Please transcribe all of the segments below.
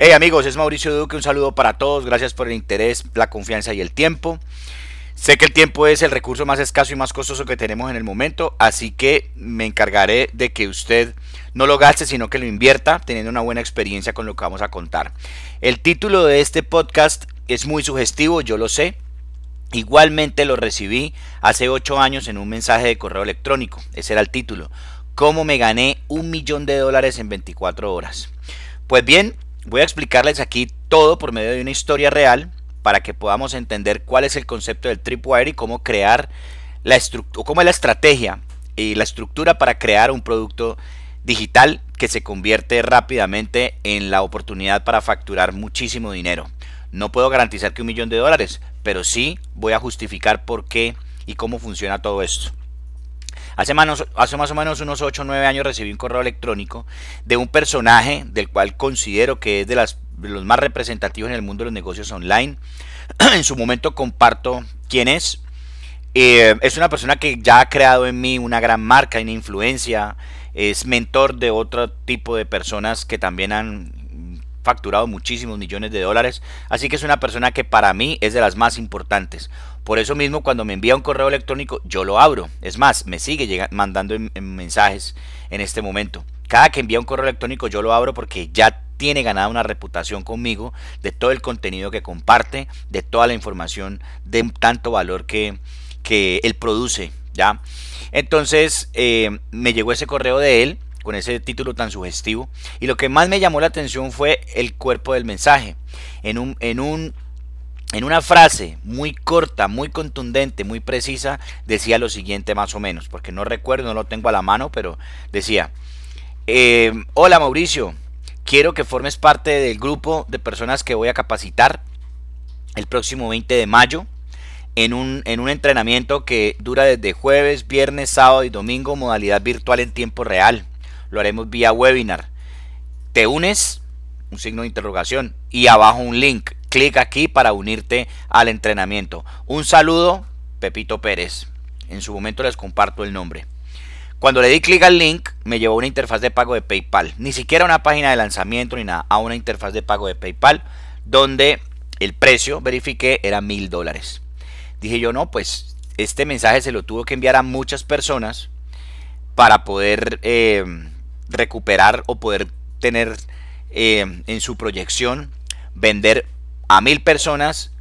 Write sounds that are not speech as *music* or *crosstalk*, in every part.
Hey amigos, es Mauricio Duque, un saludo para todos, gracias por el interés, la confianza y el tiempo. Sé que el tiempo es el recurso más escaso y más costoso que tenemos en el momento, así que me encargaré de que usted no lo gaste, sino que lo invierta, teniendo una buena experiencia con lo que vamos a contar. El título de este podcast es muy sugestivo, yo lo sé. Igualmente lo recibí hace 8 años en un mensaje de correo electrónico. Ese era el título. ¿Cómo me gané un millón de dólares en 24 horas? Pues bien, Voy a explicarles aquí todo por medio de una historia real para que podamos entender cuál es el concepto del tripwire y cómo crear la estructura, cómo es la estrategia y la estructura para crear un producto digital que se convierte rápidamente en la oportunidad para facturar muchísimo dinero. No puedo garantizar que un millón de dólares, pero sí voy a justificar por qué y cómo funciona todo esto. Hace, hace más o menos unos 8 o 9 años recibí un correo electrónico de un personaje del cual considero que es de, las, los más representativos en el mundo de los negocios online. *clears throat* en su momento comparto quién es. Eh, es una persona que ya ha creado en mí una gran marca, una influencia. Es mentor de otro tipo de personas que también han facturado muchísimos millones de dólares. Así que es una persona que para mí es de las más importantes. Por eso mismo cuando me envía un correo electrónico yo lo abro. Es más, me sigue mandando mensajes en este momento. Cada que envía un correo electrónico yo lo abro porque ya tiene ganada una reputación conmigo de todo el contenido que comparte, de toda la información de tanto valor que, que él produce. ¿ya? Entonces eh, me llegó ese correo de él con ese título tan sugestivo y lo que más me llamó la atención fue el cuerpo del mensaje. En un, en un en una frase muy corta, muy contundente, muy precisa, decía lo siguiente más o menos, porque no recuerdo, no lo tengo a la mano, pero decía, eh, hola Mauricio, quiero que formes parte del grupo de personas que voy a capacitar el próximo 20 de mayo en un, en un entrenamiento que dura desde jueves, viernes, sábado y domingo, modalidad virtual en tiempo real. Lo haremos vía webinar. ¿Te unes? Un signo de interrogación. Y abajo un link clic aquí para unirte al entrenamiento. Un saludo, Pepito Pérez. En su momento les comparto el nombre. Cuando le di clic al link, me llevó a una interfaz de pago de PayPal. Ni siquiera una página de lanzamiento ni nada, a una interfaz de pago de PayPal, donde el precio, verifiqué, era mil dólares. Dije yo, no, pues este mensaje se lo tuvo que enviar a muchas personas para poder eh, recuperar o poder tener eh, en su proyección vender a mil personas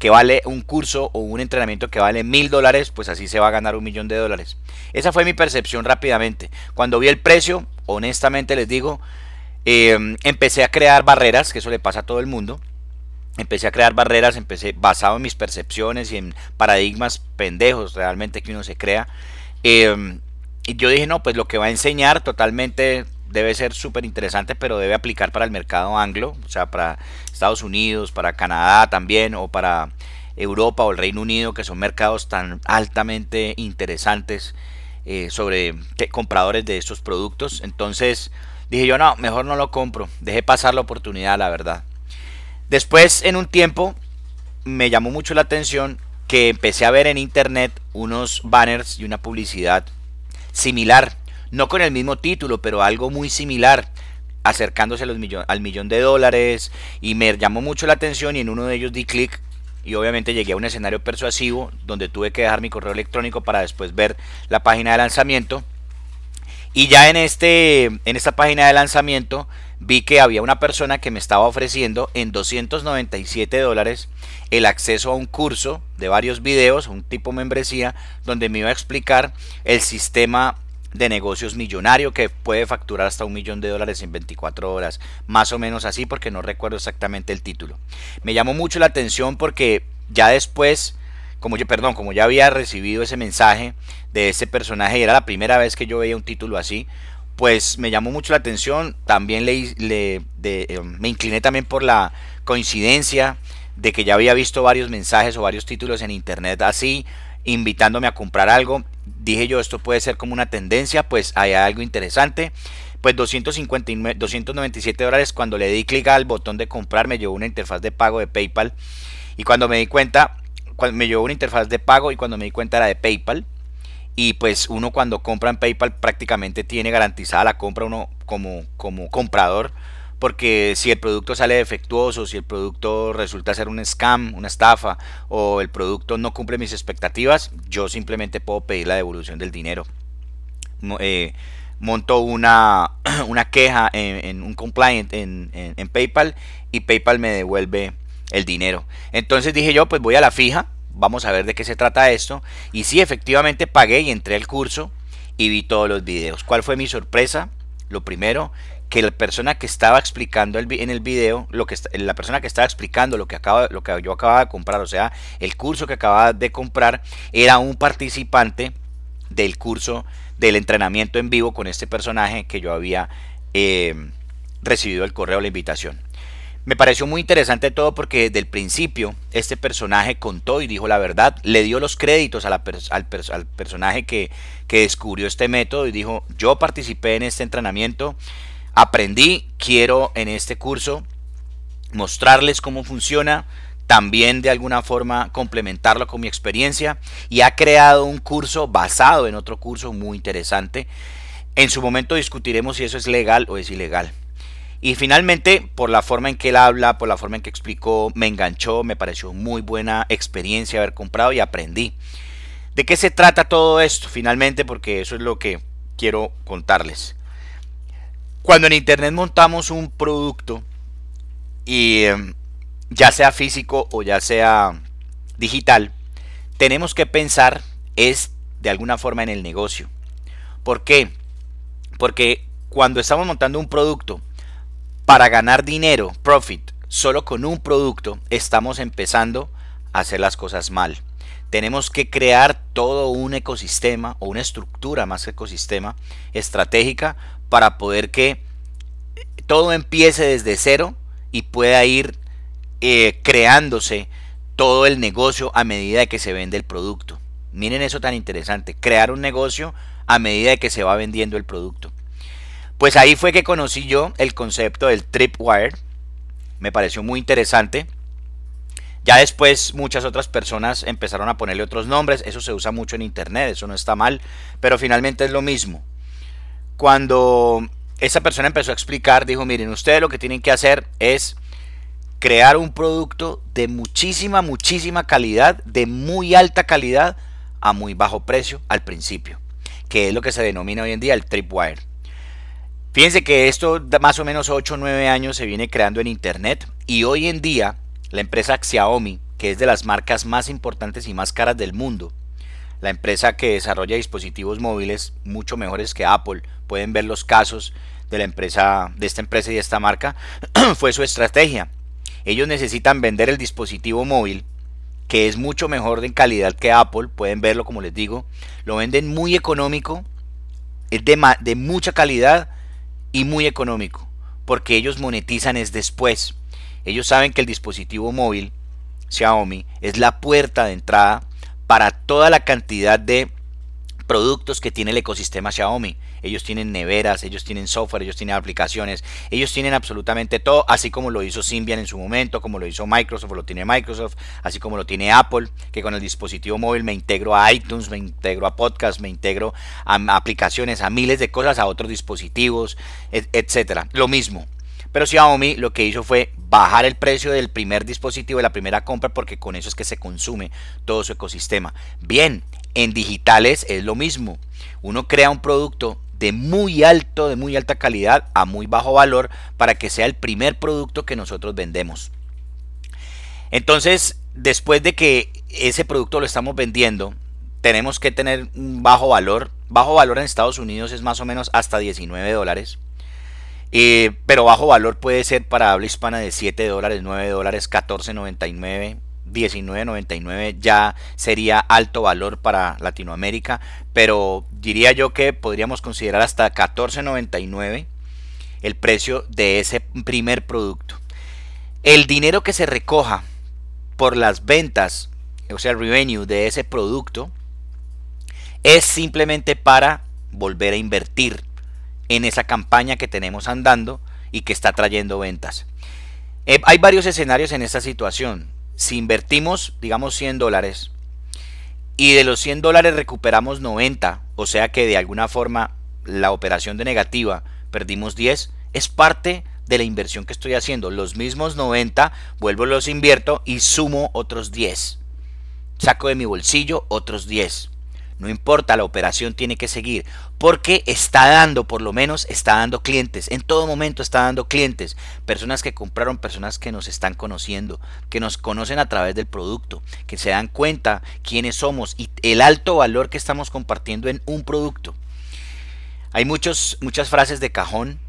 que vale un curso o un entrenamiento que vale mil dólares, pues así se va a ganar un millón de dólares. Esa fue mi percepción rápidamente. Cuando vi el precio, honestamente les digo, em, empecé a crear barreras, que eso le pasa a todo el mundo. Empecé a crear barreras, empecé basado en mis percepciones y en paradigmas pendejos realmente que uno se crea. Em, y yo dije, no, pues lo que va a enseñar totalmente debe ser súper interesante, pero debe aplicar para el mercado anglo, o sea, para Estados Unidos, para Canadá también, o para Europa o el Reino Unido, que son mercados tan altamente interesantes eh, sobre compradores de estos productos. Entonces dije yo, no, mejor no lo compro, dejé pasar la oportunidad, la verdad. Después, en un tiempo, me llamó mucho la atención que empecé a ver en internet unos banners y una publicidad similar no con el mismo título, pero algo muy similar, acercándose al millón de dólares, y me llamó mucho la atención y en uno de ellos di clic y obviamente llegué a un escenario persuasivo donde tuve que dejar mi correo electrónico para después ver la página de lanzamiento. Y ya en, este, en esta página de lanzamiento vi que había una persona que me estaba ofreciendo en 297 dólares el acceso a un curso de varios videos, un tipo membresía, donde me iba a explicar el sistema de negocios millonario que puede facturar hasta un millón de dólares en 24 horas, más o menos así porque no recuerdo exactamente el título. Me llamó mucho la atención porque ya después, como yo, perdón, como ya había recibido ese mensaje de ese personaje y era la primera vez que yo veía un título así, pues me llamó mucho la atención, también le, eh, me incliné también por la coincidencia de que ya había visto varios mensajes o varios títulos en internet así, invitándome a comprar algo. Dije yo, esto puede ser como una tendencia, pues hay algo interesante. Pues 259, 297 dólares cuando le di clic al botón de comprar me llevó una interfaz de pago de PayPal. Y cuando me di cuenta, me llevó una interfaz de pago y cuando me di cuenta era de PayPal. Y pues uno cuando compra en PayPal prácticamente tiene garantizada la compra uno como, como comprador porque si el producto sale defectuoso, si el producto resulta ser un scam, una estafa, o el producto no cumple mis expectativas, yo simplemente puedo pedir la devolución del dinero. Eh, monto una, *clears throat* una queja en, un compliant en, en PayPal y PayPal me devuelve el dinero. Entonces dije yo, pues voy a la fija, vamos a ver de qué se trata esto. Y sí, efectivamente pagué y entré al curso y vi todos los videos. ¿Cuál fue mi sorpresa? Lo primero, que la persona que estaba explicando en el video, lo que la persona que estaba explicando lo que acaba, lo que yo acababa de comprar, o sea, el curso que acababa de comprar, era un participante del curso del entrenamiento en vivo con este personaje que yo había eh, recibido el correo, la invitación. Me pareció muy interesante todo porque desde el principio este personaje contó y dijo la verdad, le dio los créditos al, personaje que, que descubrió este método y dijo, yo participé en este entrenamiento, aprendí, quiero en este curso mostrarles cómo funciona, también de alguna forma complementarlo con mi experiencia y ha creado un curso basado en otro curso muy interesante. En su momento discutiremos si eso es legal o es ilegal. Y finalmente, por la forma en que él habla, por la forma en que explicó, me enganchó, me pareció muy buena experiencia haber comprado y aprendí. ¿De qué se trata todo esto? Finalmente, porque eso es lo que quiero contarles. Cuando en Internet montamos un producto, y em, ya sea físico o ya sea digital, tenemos que pensar es de alguna forma en el negocio. ¿Por qué? Porque cuando estamos montando un producto, para ganar dinero, profit, solo con un producto, estamos empezando a hacer las cosas mal. Tenemos que crear todo un ecosistema o una estructura más ecosistema estratégica para poder que todo empiece desde cero y pueda ir eh, creándose todo el negocio a medida que se vende el producto. Miren eso tan interesante, crear un negocio a medida que se va vendiendo el producto. Pues ahí fue que conocí yo el concepto del tripwire. Me pareció muy interesante. Ya después muchas otras personas empezaron a ponerle otros nombres. Eso se usa mucho en internet, eso no está mal. Pero finalmente es lo mismo. Cuando esa persona empezó a explicar, dijo, miren, ustedes lo que tienen que hacer es crear un producto de muchísima, muchísima calidad, de muy alta calidad, a muy bajo precio al principio. Que es lo que se denomina hoy en día el tripwire. Fíjense que esto más o menos 8 o 9 años se viene creando en Internet y hoy en día la empresa Xiaomi, que es de las marcas más importantes y más caras del mundo, la empresa que desarrolla dispositivos móviles mucho mejores que Apple, pueden ver los casos de la empresa de esta empresa y de esta marca, *clears throat* fue su estrategia. Ellos necesitan vender el dispositivo móvil que es mucho mejor en calidad que Apple, pueden verlo como les digo, lo venden muy económico, es de, de mucha calidad y muy económico, porque ellos monetizan es después. Ellos saben que el dispositivo móvil Xiaomi es la puerta de entrada para toda la cantidad de productos que tiene el ecosistema Xiaomi. Ellos tienen neveras, ellos tienen software, ellos tienen aplicaciones, ellos tienen absolutamente todo, así como lo hizo Symbian en su momento, como lo hizo Microsoft, lo tiene Microsoft, así como lo tiene Apple, que con el dispositivo móvil me integro a iTunes, me integro a podcast, me integro a aplicaciones, a miles de cosas, a otros dispositivos, etcétera. Lo mismo. Pero Xiaomi lo que hizo fue bajar el precio del primer dispositivo de la primera compra porque con eso es que se consume todo su ecosistema. Bien, en digitales es lo mismo. Uno crea un producto de muy alto, de muy alta calidad a muy bajo valor para que sea el primer producto que nosotros vendemos. Entonces, después de que ese producto lo estamos vendiendo, tenemos que tener un bajo valor. Bajo valor en Estados Unidos es más o menos hasta 19 dólares. Eh, pero bajo valor puede ser para habla hispana de 7 dólares, 9 dólares, 14.99 19.99 ya sería alto valor para Latinoamérica, pero diría yo que podríamos considerar hasta 14.99 el precio de ese primer producto. El dinero que se recoja por las ventas, o sea, el revenue de ese producto, es simplemente para volver a invertir en esa campaña que tenemos andando y que está trayendo ventas. Eh, hay varios escenarios en esta situación si invertimos, digamos, 100 dólares y de los 100 dólares recuperamos 90, o sea que de alguna forma la operación de negativa perdimos 10, es parte de la inversión que estoy haciendo. Los mismos 90, vuelvo los invierto y sumo otros 10. Saco de mi bolsillo otros 10. No importa, la operación tiene que seguir porque está dando, por lo menos está dando clientes. En todo momento está dando clientes. Personas que compraron, personas que nos están conociendo, que nos conocen a través del producto, que se dan cuenta quiénes somos y el alto valor que estamos compartiendo en un producto. Hay muchos, muchas frases de cajón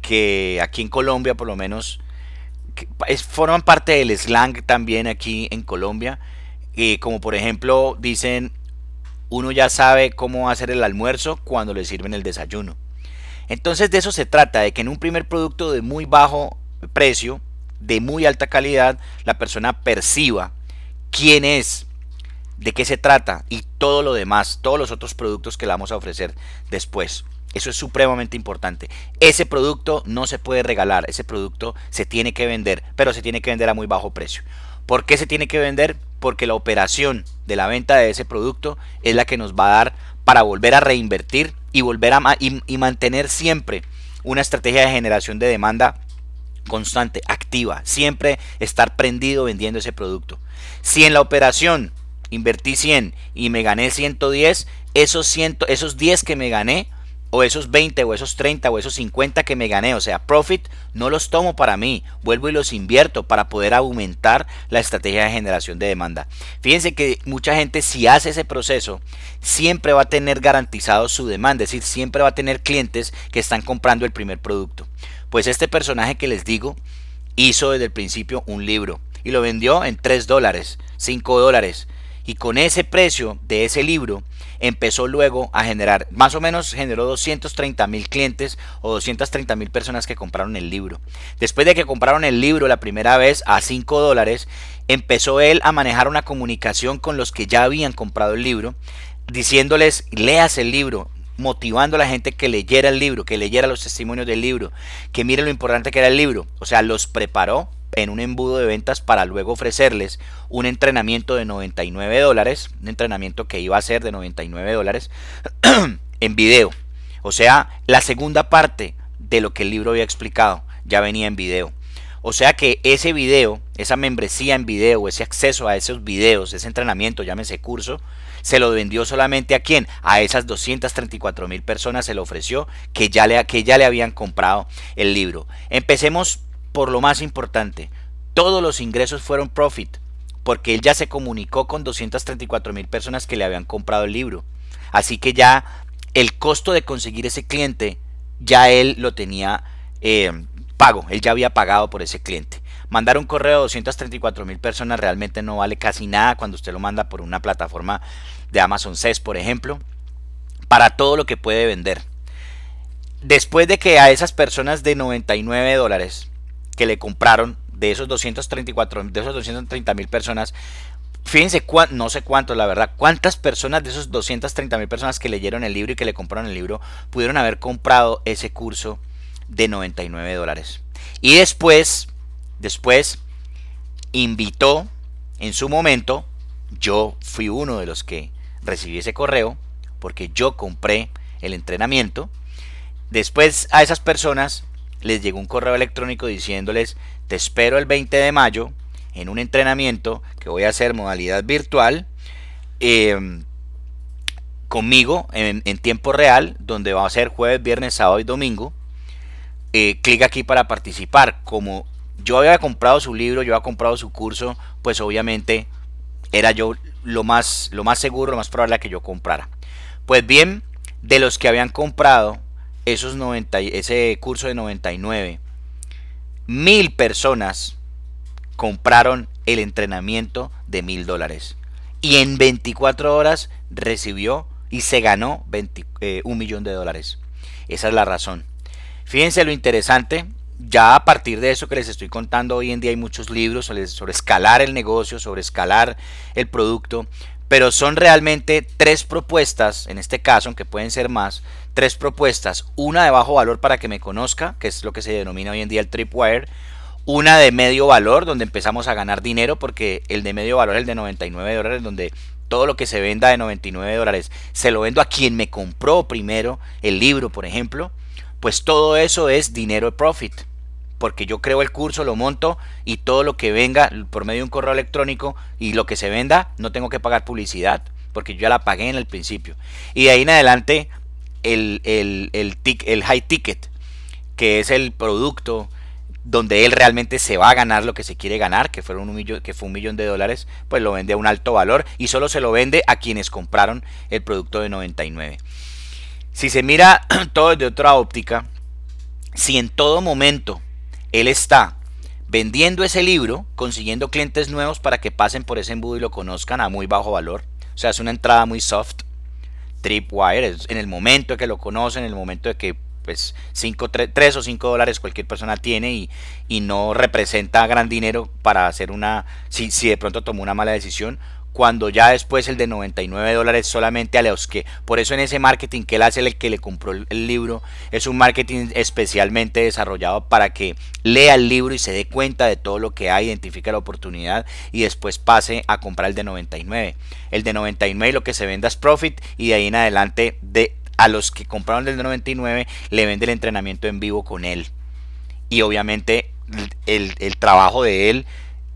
que aquí en Colombia por lo menos forman parte del slang también aquí en Colombia. Eh, como por ejemplo dicen uno ya sabe cómo hacer el almuerzo cuando le sirven el desayuno. Entonces de eso se trata, de que en un primer producto de muy bajo precio, de muy alta calidad, la persona perciba quién es, de qué se trata y todo lo demás, todos los otros productos que le vamos a ofrecer después. Eso es supremamente importante. Ese producto no se puede regalar, ese producto se tiene que vender, pero se tiene que vender a muy bajo precio. ¿Por qué se tiene que vender? porque la operación de la venta de ese producto es la que nos va a dar para volver a reinvertir y volver a y, mantener siempre una estrategia de generación de demanda constante, activa, siempre estar prendido vendiendo ese producto. Si en la operación invertí 100 y me gané 110, esos 100, esos 10 que me gané o esos 20 o esos 30 o esos 50 que me gané, o sea, profit, no los tomo para mí, vuelvo y los invierto para poder aumentar la estrategia de generación de demanda. Fíjense que mucha gente si hace ese proceso, siempre va a tener garantizado su demanda, es decir, siempre va a tener clientes que están comprando el primer producto. Pues este personaje que les digo hizo desde el principio un libro y lo vendió en 3 dólares, 5 dólares, y con ese precio de ese libro empezó luego a generar, más o menos generó 230 mil clientes o 230 mil personas que compraron el libro. Después de que compraron el libro la primera vez a 5 dólares, empezó él a manejar una comunicación con los que ya habían comprado el libro, diciéndoles, leas el libro, motivando a la gente que leyera el libro, que leyera los testimonios del libro, que mire lo importante que era el libro. O sea, los preparó en un embudo de ventas para luego ofrecerles un entrenamiento de 99 dólares, un entrenamiento que iba a ser de 99 dólares *clears throat* en video. O sea, la segunda parte de lo que el libro había explicado ya venía en video. O sea que ese video, esa membresía en video, ese acceso a esos videos, ese entrenamiento, llámese curso, se lo vendió solamente a quién? A esas 234 mil personas se lo ofreció que ya, le, que ya le habían comprado el libro. Empecemos por lo más importante, todos los ingresos fueron profit, porque él ya se comunicó con 234 mil personas que le habían comprado el libro. Así que ya el costo de conseguir ese cliente, ya él lo tenía eh, pago, él ya había pagado por ese cliente. Mandar un correo a 234 mil personas realmente no vale casi nada cuando usted lo manda por una plataforma de Amazon SES, por ejemplo, para todo lo que puede vender. Después de que a esas personas de 99 dólares que le compraron de esos 234, de esos 230 mil personas, fíjense, no sé cuántos, la verdad, cuántas personas de esos 230 mil personas que leyeron el libro y que le compraron el libro pudieron haber comprado ese curso de 99 dólares. Y después, después, invitó en su momento, yo fui uno de los que recibí ese correo, porque yo compré el entrenamiento. Después a esas personas les llegó un correo electrónico diciéndoles, te espero el 20 de mayo en un entrenamiento que voy a hacer modalidad virtual em, conmigo en, tiempo real, donde va a ser jueves, viernes, sábado y domingo. Eh, clic aquí para participar. Como yo había comprado su libro, yo había comprado su curso, pues obviamente era yo lo más, lo más seguro, lo más probable que yo comprara. Pues bien, de los que habían comprado esos 90, ese curso de 99, mil personas compraron el entrenamiento de mil dólares. Y en 24 horas recibió y se ganó eh, un millón de dólares. Esa es la razón. Fíjense lo interesante. Ya a partir de eso que les estoy contando hoy en día hay muchos libros sobre, sobre escalar el negocio, sobre escalar el producto pero son realmente tres propuestas, en este caso, aunque pueden ser más, tres propuestas. Una de bajo valor para que me conozca, que es lo que se denomina hoy en día el tripwire. Una de medio valor, donde empezamos a ganar dinero, porque el de medio valor es el de 99 dólares, donde todo lo que se venda de 99 dólares se lo vendo a quien me compró primero el libro, por ejemplo. Pues todo eso es dinero de profit. Porque yo creo el curso, lo monto y todo lo que venga por medio de un correo electrónico y lo que se venda, no tengo que pagar publicidad, porque yo ya la pagué en el principio. Y de ahí en adelante, el, el, el, el high ticket, que es el producto donde él realmente se va a ganar lo que se quiere ganar, que, un que fue un millón de dólares, pues lo vende a un alto valor y solo se lo vende a quienes compraron el producto de 99. Si se mira *clears throat* todo desde otra óptica, si en todo momento él está vendiendo ese libro, consiguiendo clientes nuevos para que pasen por ese embudo y lo conozcan a muy bajo valor, o sea, es una entrada muy soft, Tripwire, en el momento de que lo conocen, en el momento de que pues 5, 3, o 5 dólares cualquier persona tiene y, y, no representa gran dinero para hacer una, si, si de pronto tomó una mala decisión, cuando ya después el de 99 dólares solamente a los que, por eso en ese marketing que él hace el que le compró el, libro, es un marketing especialmente desarrollado para que lea el libro y se dé cuenta de todo lo que hay, identifique la oportunidad y después pase a comprar el de 99. El de 99 lo que se venda es profit y de ahí en adelante de a los que compraron el de 99 le vende el entrenamiento en vivo con él. Y obviamente el, el trabajo de él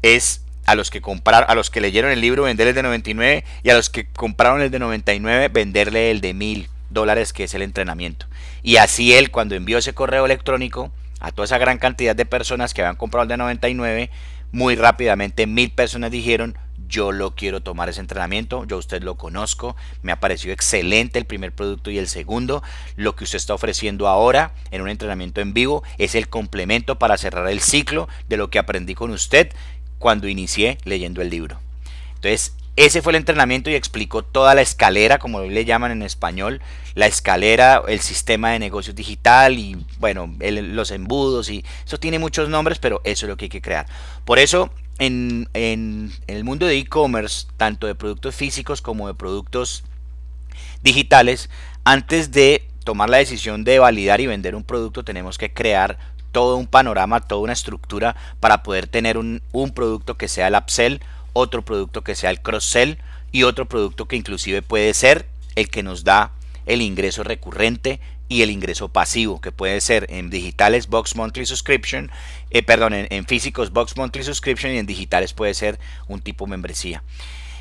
es a los que compraron, a los que leyeron el libro venderle el de 99 y a los que compraron el de 99 venderle el de 1000 dólares que es el entrenamiento. Y así él cuando envió ese correo electrónico a toda esa gran cantidad de personas que habían comprado el de 99, muy rápidamente mil personas dijeron yo lo quiero tomar ese entrenamiento, yo usted lo conozco, me ha parecido excelente el primer producto y el segundo, lo que usted está ofreciendo ahora en un entrenamiento en vivo es el complemento para cerrar el ciclo de lo que aprendí con usted, cuando inicié leyendo el libro. Entonces, ese fue el entrenamiento y explicó toda la escalera, como le llaman en español, la escalera, el sistema de negocios digital y, bueno, los embudos y eso tiene muchos nombres, pero eso es lo que hay que crear. Por eso, en, en el mundo de e-commerce, tanto de productos físicos como de productos digitales, antes de tomar la decisión de validar y vender un producto, tenemos que crear todo un panorama, toda una estructura para poder tener un, producto que sea el upsell, otro producto que sea el cross-sell y otro producto que inclusive puede ser el que nos da el ingreso recurrente y el ingreso pasivo, que puede ser en digitales Box Monthly Subscription, eh, perdón, en, físicos Box Monthly Subscription y en digitales puede ser un tipo membresía.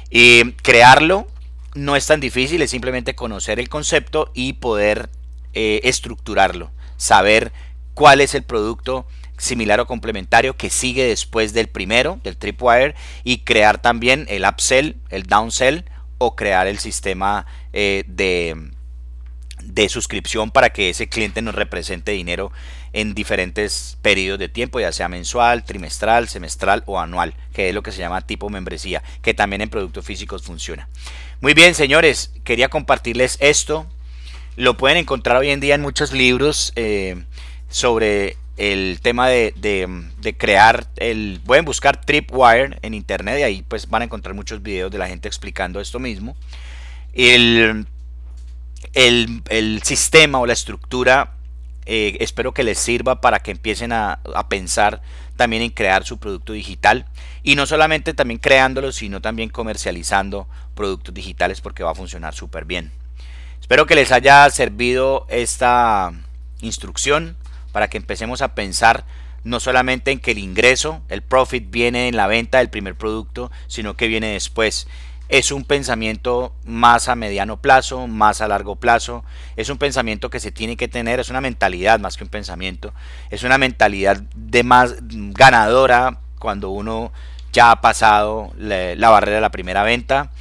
y crearlo no es tan difícil, es simplemente conocer el concepto y poder eh, estructurarlo, saber cuál es el producto similar o complementario que sigue después del primero, del Tripwire, y crear también el upsell, el downsell o crear el sistema eh, de, de suscripción para que ese cliente nos represente dinero en diferentes periodos de tiempo, ya sea mensual, trimestral, semestral o anual, que es lo que se llama tipo membresía, que también en productos físicos funciona. Muy bien, señores, quería compartirles esto. Lo pueden encontrar hoy en día en muchos libros. Eh, sobre el tema de, crear el pueden buscar Tripwire en internet y ahí pues van a encontrar muchos videos de la gente explicando esto mismo. El, el, sistema o la estructura eh, espero que les sirva para que empiecen a, a, pensar también en crear su producto digital. Y no solamente también creándolo sino también comercializando productos digitales porque va a funcionar súper bien. Espero que les haya servido esta instrucción para que empecemos a pensar no solamente en que el ingreso, el profit viene en la venta del primer producto, sino que viene después. Es un pensamiento más a mediano plazo, más a largo plazo. Es un pensamiento que se tiene que tener, es una mentalidad más que un pensamiento. Es una mentalidad de más ganadora cuando uno ya ha pasado la, la barrera de la primera venta.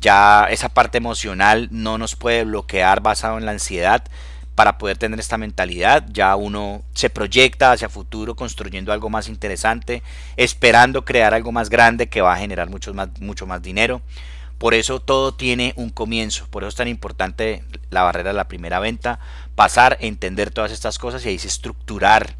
Ya esa parte emocional no nos puede bloquear basado en la ansiedad, para poder tener esta mentalidad. Ya uno se proyecta hacia futuro construyendo algo más interesante, esperando crear algo más grande que va a generar mucho más, mucho más dinero. Por eso todo tiene un comienzo, por eso es tan importante la barrera de la primera venta, pasar, entender todas estas cosas y ahí se estructurar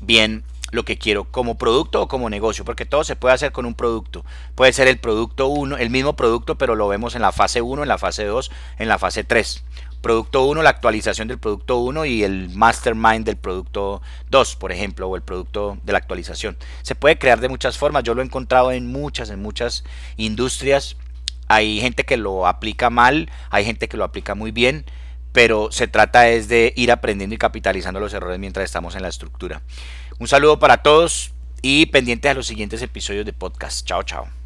bien lo que quiero como producto o como negocio, porque todo se puede hacer con un producto. Puede ser el producto 1, el mismo producto, pero lo vemos en la fase 1, en la fase 2, en la fase 3 producto 1, la actualización del producto 1 y el mastermind del producto 2, por ejemplo, o el producto de la actualización. Se puede crear de muchas formas, yo lo he encontrado en muchas, en muchas industrias. Hay gente que lo aplica mal, hay gente que lo aplica muy bien, pero se trata es de ir aprendiendo y capitalizando los errores mientras estamos en la estructura. Un saludo para todos y pendientes a los siguientes episodios de podcast. Chao, chao.